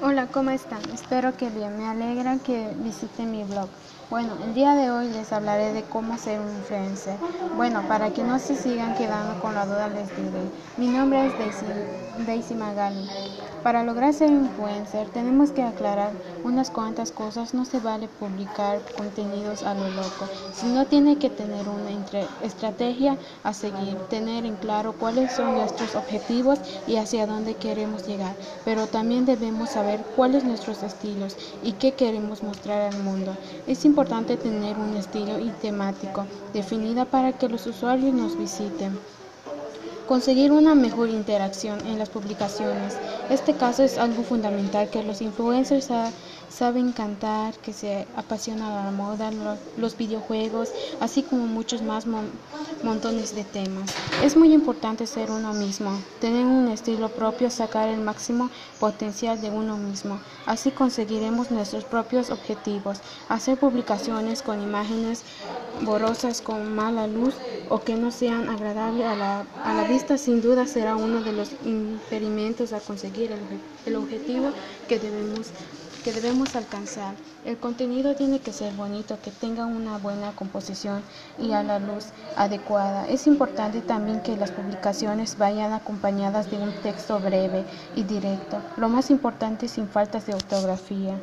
Hola, ¿cómo están? Espero que bien. Me alegra que visiten mi blog. Bueno, el día de hoy les hablaré de cómo ser un influencer. Bueno, para que no se sigan quedando con la duda les diré. Mi nombre es Daisy, Magali. Para lograr ser influencer tenemos que aclarar unas cuantas cosas. No se vale publicar contenidos a lo loco, sino tiene que tener una estrategia a seguir, tener en claro cuáles son nuestros objetivos y hacia dónde queremos llegar. Pero también debemos saber cuáles nuestros estilos y qué queremos mostrar al mundo. Es importante tener un estilo y temático definida para que los usuarios nos visiten. Conseguir una mejor interacción en las publicaciones. Este caso es algo fundamental que los influencers saben cantar, que se apasiona la moda, los videojuegos, así como muchos más montones de temas. Es muy importante ser uno mismo, tener un estilo propio, sacar el máximo potencial de uno mismo. Así conseguiremos nuestros propios objetivos. Hacer publicaciones con imágenes borrosas con mala luz o que no sean agradables a la, a la vista sin duda será uno de los impedimentos a conseguir el, el objetivo que debemos que debemos alcanzar. El contenido tiene que ser bonito, que tenga una buena composición y a la luz adecuada. Es importante también que las publicaciones vayan acompañadas de un texto breve y directo, lo más importante sin faltas de ortografía.